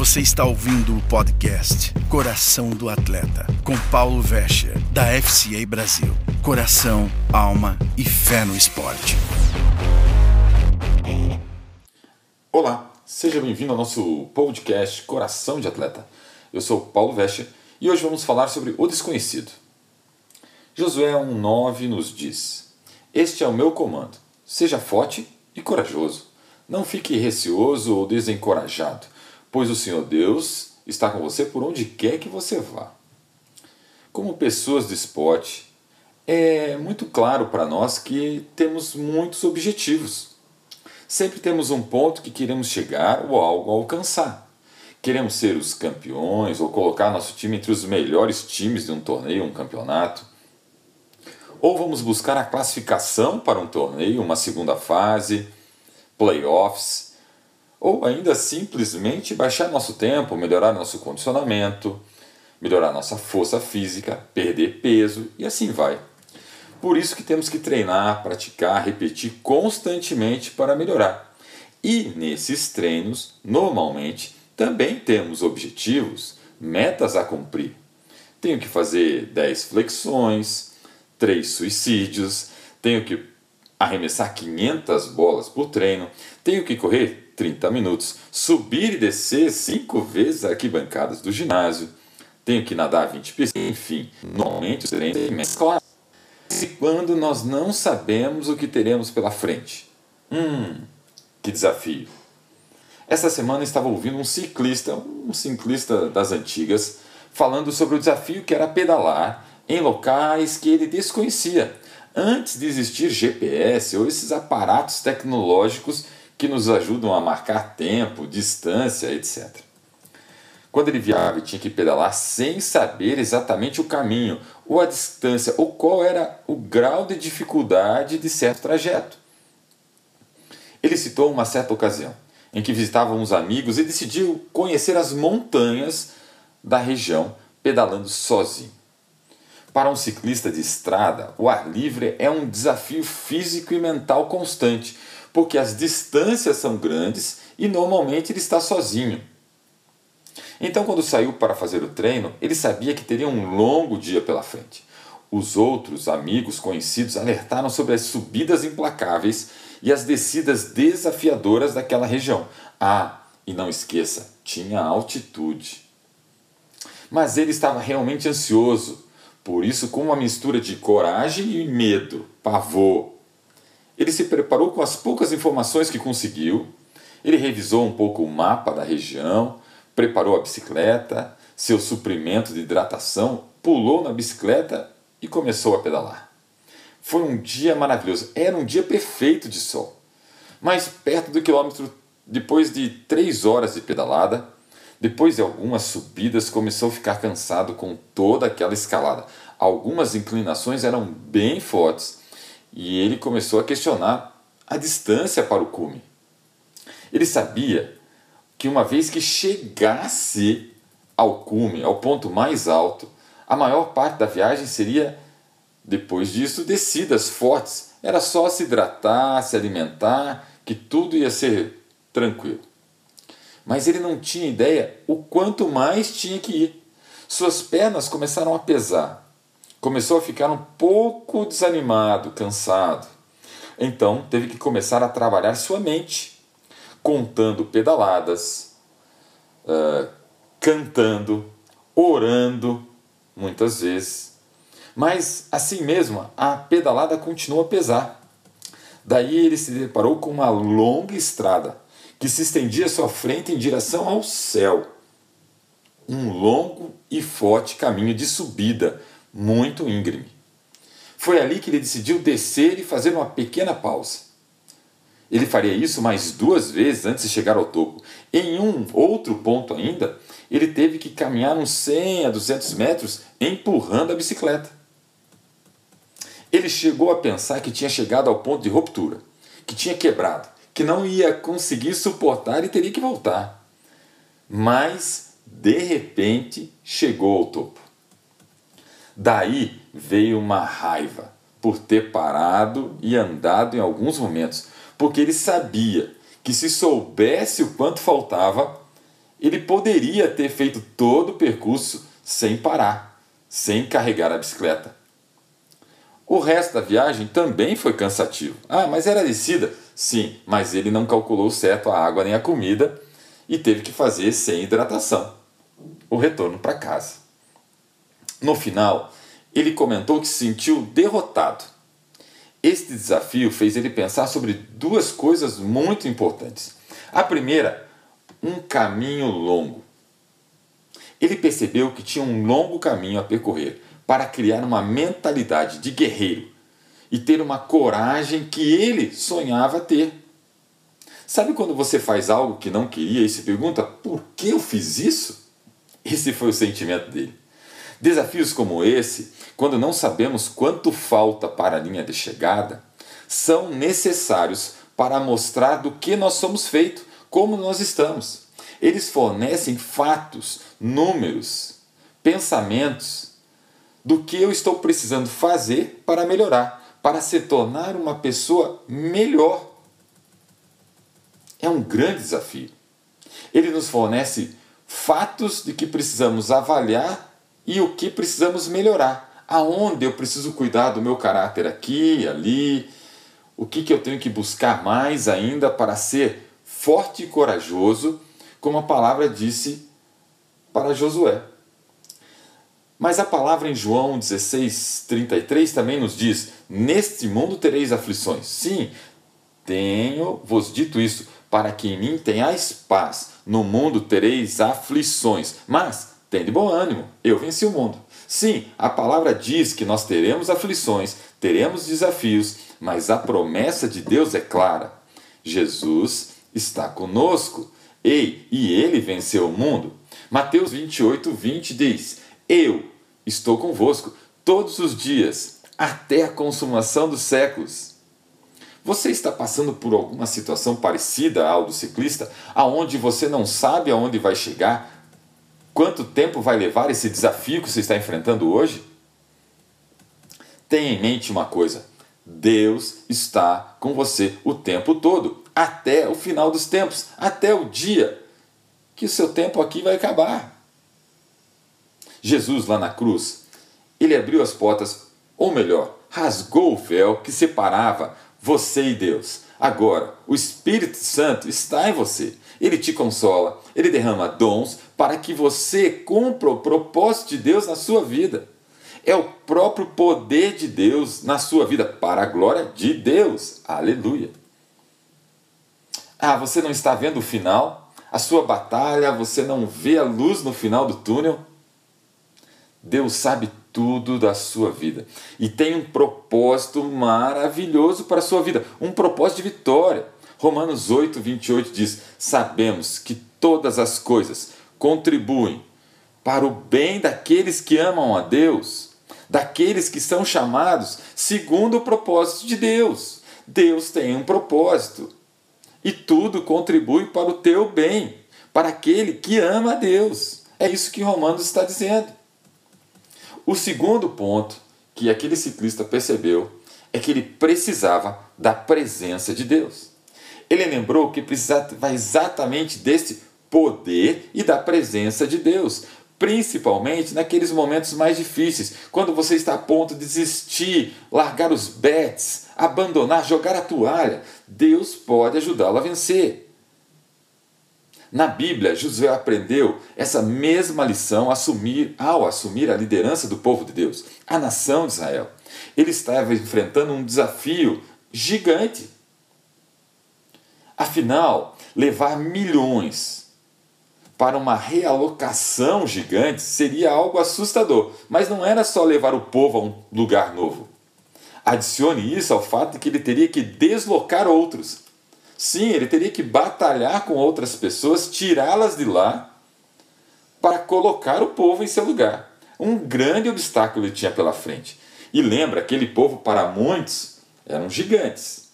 Você está ouvindo o podcast Coração do Atleta, com Paulo Vescher, da FCA Brasil. Coração, alma e fé no esporte. Olá, seja bem-vindo ao nosso podcast Coração de Atleta. Eu sou Paulo Vescher e hoje vamos falar sobre o desconhecido. Josué 1,9 nos diz: Este é o meu comando, seja forte e corajoso. Não fique receoso ou desencorajado pois o Senhor Deus está com você por onde quer que você vá. Como pessoas de esporte, é muito claro para nós que temos muitos objetivos. Sempre temos um ponto que queremos chegar ou algo a alcançar. Queremos ser os campeões ou colocar nosso time entre os melhores times de um torneio, um campeonato. Ou vamos buscar a classificação para um torneio, uma segunda fase, playoffs ou ainda simplesmente baixar nosso tempo, melhorar nosso condicionamento, melhorar nossa força física, perder peso e assim vai. Por isso que temos que treinar, praticar, repetir constantemente para melhorar. E nesses treinos, normalmente, também temos objetivos, metas a cumprir. Tenho que fazer 10 flexões, 3 suicídios, tenho que arremessar 500 bolas por treino, tenho que correr 30 minutos, subir e descer cinco vezes arquibancadas do ginásio, tenho que nadar 20 piscinas, enfim, normalmente os treinos têm mesclados. E quando nós não sabemos o que teremos pela frente? Hum, que desafio! Essa semana estava ouvindo um ciclista, um ciclista das antigas, falando sobre o desafio que era pedalar em locais que ele desconhecia, antes de existir GPS ou esses aparatos tecnológicos que nos ajudam a marcar tempo, distância, etc. Quando ele viajava e tinha que pedalar sem saber exatamente o caminho, ou a distância, ou qual era o grau de dificuldade de certo trajeto. Ele citou uma certa ocasião em que visitava uns amigos e decidiu conhecer as montanhas da região pedalando sozinho. Para um ciclista de estrada, o ar livre é um desafio físico e mental constante, porque as distâncias são grandes e normalmente ele está sozinho. Então, quando saiu para fazer o treino, ele sabia que teria um longo dia pela frente. Os outros amigos conhecidos alertaram sobre as subidas implacáveis e as descidas desafiadoras daquela região. Ah, e não esqueça, tinha altitude. Mas ele estava realmente ansioso, por isso, com uma mistura de coragem e medo, pavor, ele se preparou com as poucas informações que conseguiu, ele revisou um pouco o mapa da região, preparou a bicicleta, seu suprimento de hidratação, pulou na bicicleta e começou a pedalar. Foi um dia maravilhoso, era um dia perfeito de sol. Mas perto do quilômetro, depois de três horas de pedalada, depois de algumas subidas, começou a ficar cansado com toda aquela escalada. Algumas inclinações eram bem fortes e ele começou a questionar a distância para o cume. Ele sabia que uma vez que chegasse ao cume, ao ponto mais alto, a maior parte da viagem seria, depois disso, descidas fortes. Era só se hidratar, se alimentar, que tudo ia ser tranquilo. Mas ele não tinha ideia o quanto mais tinha que ir. Suas pernas começaram a pesar começou a ficar um pouco desanimado, cansado. Então teve que começar a trabalhar sua mente, contando pedaladas, uh, cantando, orando, muitas vezes. Mas assim mesmo, a pedalada continuou a pesar. Daí ele se deparou com uma longa estrada que se estendia à sua frente em direção ao céu. Um longo e forte caminho de subida muito íngreme. Foi ali que ele decidiu descer e fazer uma pequena pausa. Ele faria isso mais duas vezes antes de chegar ao topo. Em um outro ponto ainda, ele teve que caminhar uns 100 a 200 metros empurrando a bicicleta. Ele chegou a pensar que tinha chegado ao ponto de ruptura, que tinha quebrado, que não ia conseguir suportar e teria que voltar. Mas, de repente, chegou ao topo. Daí veio uma raiva por ter parado e andado em alguns momentos, porque ele sabia que se soubesse o quanto faltava, ele poderia ter feito todo o percurso sem parar, sem carregar a bicicleta. O resto da viagem também foi cansativo. Ah, mas era descida? Sim, mas ele não calculou certo a água nem a comida e teve que fazer sem hidratação. O retorno para casa. No final, ele comentou que se sentiu derrotado. Este desafio fez ele pensar sobre duas coisas muito importantes. A primeira, um caminho longo. Ele percebeu que tinha um longo caminho a percorrer para criar uma mentalidade de guerreiro e ter uma coragem que ele sonhava ter. Sabe quando você faz algo que não queria e se pergunta por que eu fiz isso? Esse foi o sentimento dele. Desafios como esse, quando não sabemos quanto falta para a linha de chegada, são necessários para mostrar do que nós somos feitos, como nós estamos. Eles fornecem fatos, números, pensamentos do que eu estou precisando fazer para melhorar, para se tornar uma pessoa melhor. É um grande desafio. Ele nos fornece fatos de que precisamos avaliar e o que precisamos melhorar. Aonde eu preciso cuidar do meu caráter aqui, ali, o que, que eu tenho que buscar mais ainda para ser forte e corajoso, como a palavra disse para Josué. Mas a palavra em João 16, 33 também nos diz: Neste mundo tereis aflições. Sim, tenho vos dito isso, para que em mim tenhais paz. No mundo tereis aflições. Mas tem de bom ânimo, eu venci o mundo. Sim, a palavra diz que nós teremos aflições, teremos desafios, mas a promessa de Deus é clara. Jesus está conosco. Ei, e ele venceu o mundo. Mateus 28, 20 diz: Eu estou convosco todos os dias, até a consumação dos séculos. Você está passando por alguma situação parecida ao do ciclista, aonde você não sabe aonde vai chegar, Quanto tempo vai levar esse desafio que você está enfrentando hoje? Tenha em mente uma coisa: Deus está com você o tempo todo, até o final dos tempos, até o dia que o seu tempo aqui vai acabar. Jesus lá na cruz, ele abriu as portas, ou melhor, rasgou o véu que separava você e Deus. Agora, o Espírito Santo está em você. Ele te consola, ele derrama dons para que você cumpra o propósito de Deus na sua vida. É o próprio poder de Deus na sua vida, para a glória de Deus. Aleluia. Ah, você não está vendo o final? A sua batalha, você não vê a luz no final do túnel? Deus sabe tudo da sua vida e tem um propósito maravilhoso para a sua vida, um propósito de vitória. Romanos 8, 28 diz: Sabemos que todas as coisas contribuem para o bem daqueles que amam a Deus, daqueles que são chamados segundo o propósito de Deus. Deus tem um propósito e tudo contribui para o teu bem, para aquele que ama a Deus. É isso que Romanos está dizendo. O segundo ponto que aquele ciclista percebeu é que ele precisava da presença de Deus. Ele lembrou que precisava exatamente desse poder e da presença de Deus, principalmente naqueles momentos mais difíceis, quando você está a ponto de desistir, largar os bets, abandonar, jogar a toalha. Deus pode ajudá-lo a vencer. Na Bíblia, Josué aprendeu essa mesma lição assumir, ao assumir a liderança do povo de Deus, a nação de Israel. Ele estava enfrentando um desafio gigante. Afinal, levar milhões para uma realocação gigante seria algo assustador, mas não era só levar o povo a um lugar novo. Adicione isso ao fato de que ele teria que deslocar outros Sim, ele teria que batalhar com outras pessoas, tirá-las de lá para colocar o povo em seu lugar. Um grande obstáculo ele tinha pela frente. E lembra, aquele povo para muitos eram gigantes.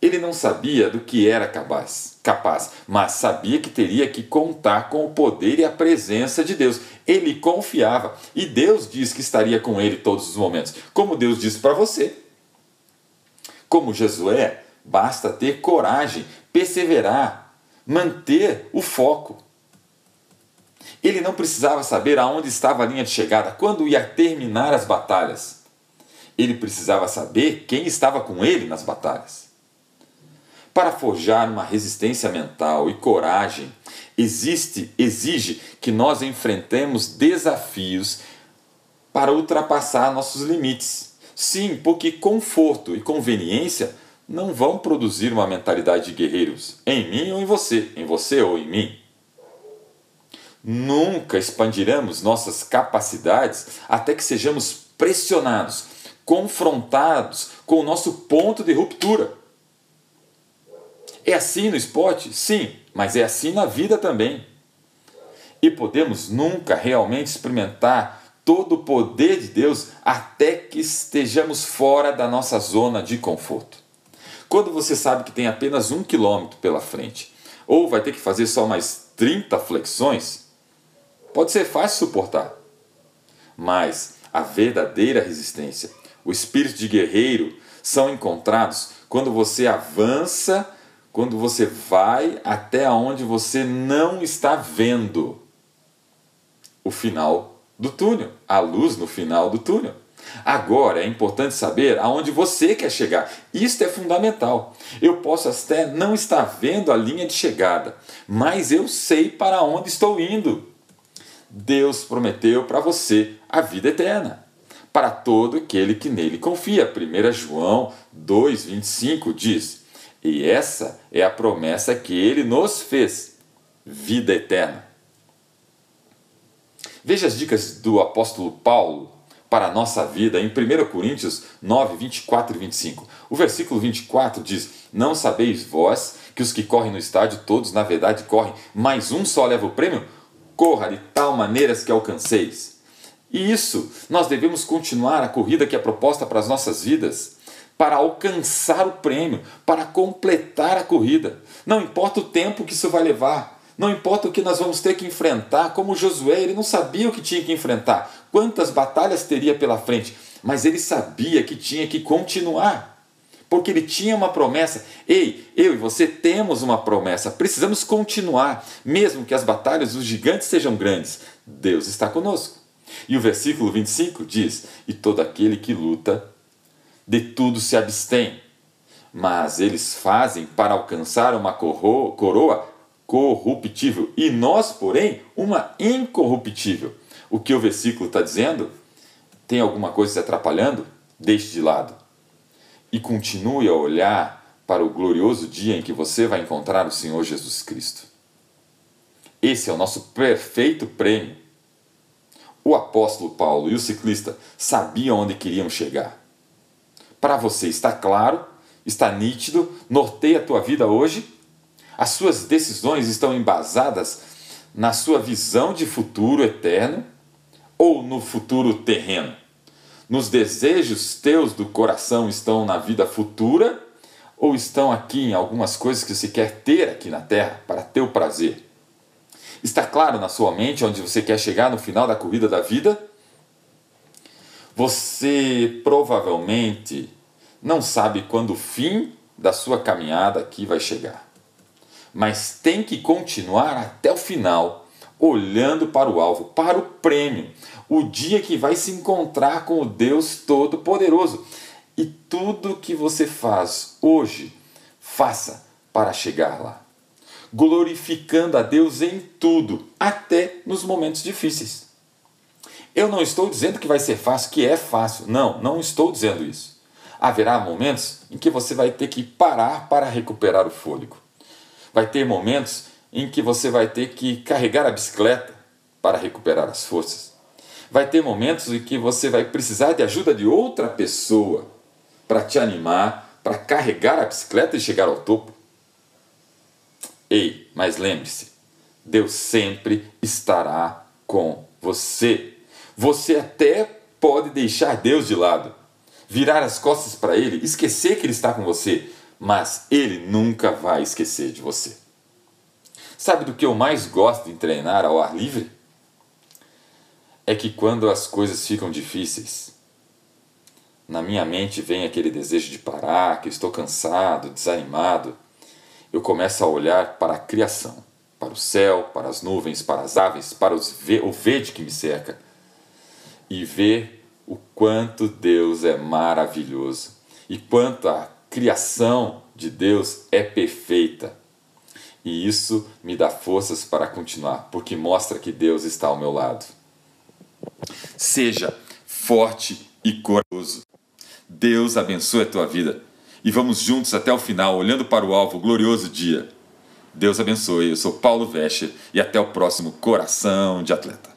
Ele não sabia do que era capaz, capaz, mas sabia que teria que contar com o poder e a presença de Deus. Ele confiava e Deus diz que estaria com ele todos os momentos, como Deus disse para você. Como Josué, Basta ter coragem, perseverar, manter o foco. Ele não precisava saber aonde estava a linha de chegada, quando ia terminar as batalhas. Ele precisava saber quem estava com ele nas batalhas. Para forjar uma resistência mental e coragem, existe, exige que nós enfrentemos desafios para ultrapassar nossos limites. Sim, porque conforto e conveniência não vão produzir uma mentalidade de guerreiros em mim ou em você, em você ou em mim. Nunca expandiremos nossas capacidades até que sejamos pressionados, confrontados com o nosso ponto de ruptura. É assim no esporte? Sim, mas é assim na vida também. E podemos nunca realmente experimentar todo o poder de Deus até que estejamos fora da nossa zona de conforto. Quando você sabe que tem apenas um quilômetro pela frente, ou vai ter que fazer só mais 30 flexões, Pode ser fácil suportar, mas a verdadeira resistência, o espírito de guerreiro, são encontrados quando você avança, quando você vai até onde você não está vendo o final do túnel, a luz no final do túnel. Agora é importante saber aonde você quer chegar. Isto é fundamental. Eu posso até não estar vendo a linha de chegada, mas eu sei para onde estou indo. Deus prometeu para você a vida eterna, para todo aquele que nele confia. 1 João 2,25 diz: E essa é a promessa que ele nos fez: vida eterna. Veja as dicas do apóstolo Paulo para a nossa vida em 1 Coríntios 9, 24 e 25. O versículo 24 diz: Não sabeis vós que os que correm no estádio, todos na verdade correm, mas um só leva o prêmio? corra de tal maneira que alcanceis. E isso, nós devemos continuar a corrida que é proposta para as nossas vidas, para alcançar o prêmio, para completar a corrida. Não importa o tempo que isso vai levar, não importa o que nós vamos ter que enfrentar, como Josué, ele não sabia o que tinha que enfrentar, quantas batalhas teria pela frente, mas ele sabia que tinha que continuar porque ele tinha uma promessa. Ei, eu e você temos uma promessa, precisamos continuar, mesmo que as batalhas dos gigantes sejam grandes. Deus está conosco. E o versículo 25 diz: E todo aquele que luta, de tudo se abstém, mas eles fazem para alcançar uma coroa corruptível, e nós, porém, uma incorruptível. O que o versículo está dizendo? Tem alguma coisa se atrapalhando? Deixe de lado e continue a olhar para o glorioso dia em que você vai encontrar o Senhor Jesus Cristo. Esse é o nosso perfeito prêmio. O apóstolo Paulo e o ciclista sabiam onde queriam chegar. Para você está claro, está nítido, norteia a tua vida hoje? As suas decisões estão embasadas na sua visão de futuro eterno ou no futuro terreno? nos desejos teus do coração estão na vida futura ou estão aqui em algumas coisas que você quer ter aqui na terra para teu prazer? Está claro na sua mente onde você quer chegar no final da corrida da vida? Você provavelmente não sabe quando o fim da sua caminhada aqui vai chegar. Mas tem que continuar até o final, olhando para o alvo, para o prêmio, o dia que vai se encontrar com o Deus Todo-Poderoso. E tudo que você faz hoje, faça para chegar lá. Glorificando a Deus em tudo, até nos momentos difíceis. Eu não estou dizendo que vai ser fácil, que é fácil. Não, não estou dizendo isso. Haverá momentos em que você vai ter que parar para recuperar o fôlego. Vai ter momentos em que você vai ter que carregar a bicicleta para recuperar as forças. Vai ter momentos em que você vai precisar de ajuda de outra pessoa para te animar, para carregar a bicicleta e chegar ao topo. Ei, mas lembre-se, Deus sempre estará com você. Você até pode deixar Deus de lado, virar as costas para Ele, esquecer que Ele está com você, mas Ele nunca vai esquecer de você. Sabe do que eu mais gosto de treinar ao ar livre? é que quando as coisas ficam difíceis, na minha mente vem aquele desejo de parar, que estou cansado, desanimado, eu começo a olhar para a criação, para o céu, para as nuvens, para as aves, para ve o verde que me cerca e ver o quanto Deus é maravilhoso e quanto a criação de Deus é perfeita. E isso me dá forças para continuar, porque mostra que Deus está ao meu lado. Seja forte e corajoso. Deus abençoe a tua vida e vamos juntos até o final, olhando para o alvo, glorioso dia. Deus abençoe. Eu sou Paulo Vescher e até o próximo Coração de Atleta.